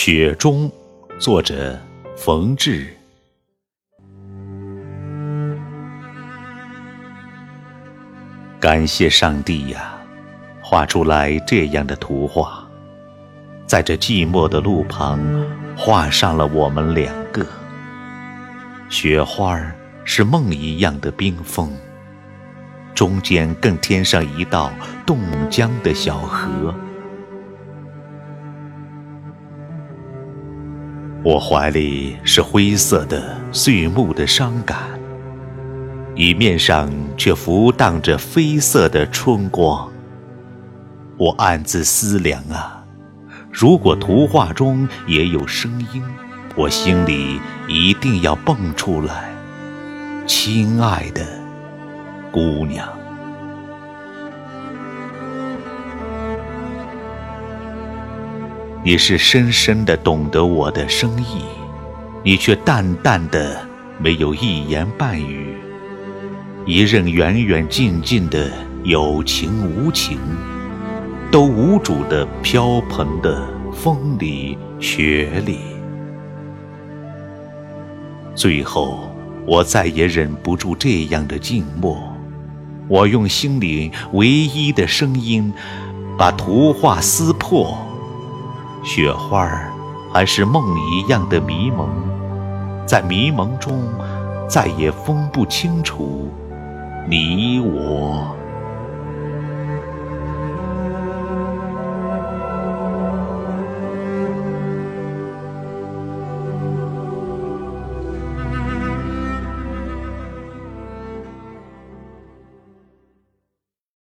雪中，作者冯至。感谢上帝呀，画出来这样的图画，在这寂寞的路旁，画上了我们两个。雪花是梦一样的冰封，中间更添上一道冻僵的小河。我怀里是灰色的碎木的伤感，椅面上却浮荡着绯色的春光。我暗自思量啊，如果图画中也有声音，我心里一定要蹦出来，亲爱的姑娘。你是深深的懂得我的深意，你却淡淡的没有一言半语。一任远远近近的有情无情，都无主的飘蓬的风里雪里。最后，我再也忍不住这样的静默，我用心里唯一的声音，把图画撕破。雪花儿还是梦一样的迷蒙，在迷蒙中再也分不清楚你我。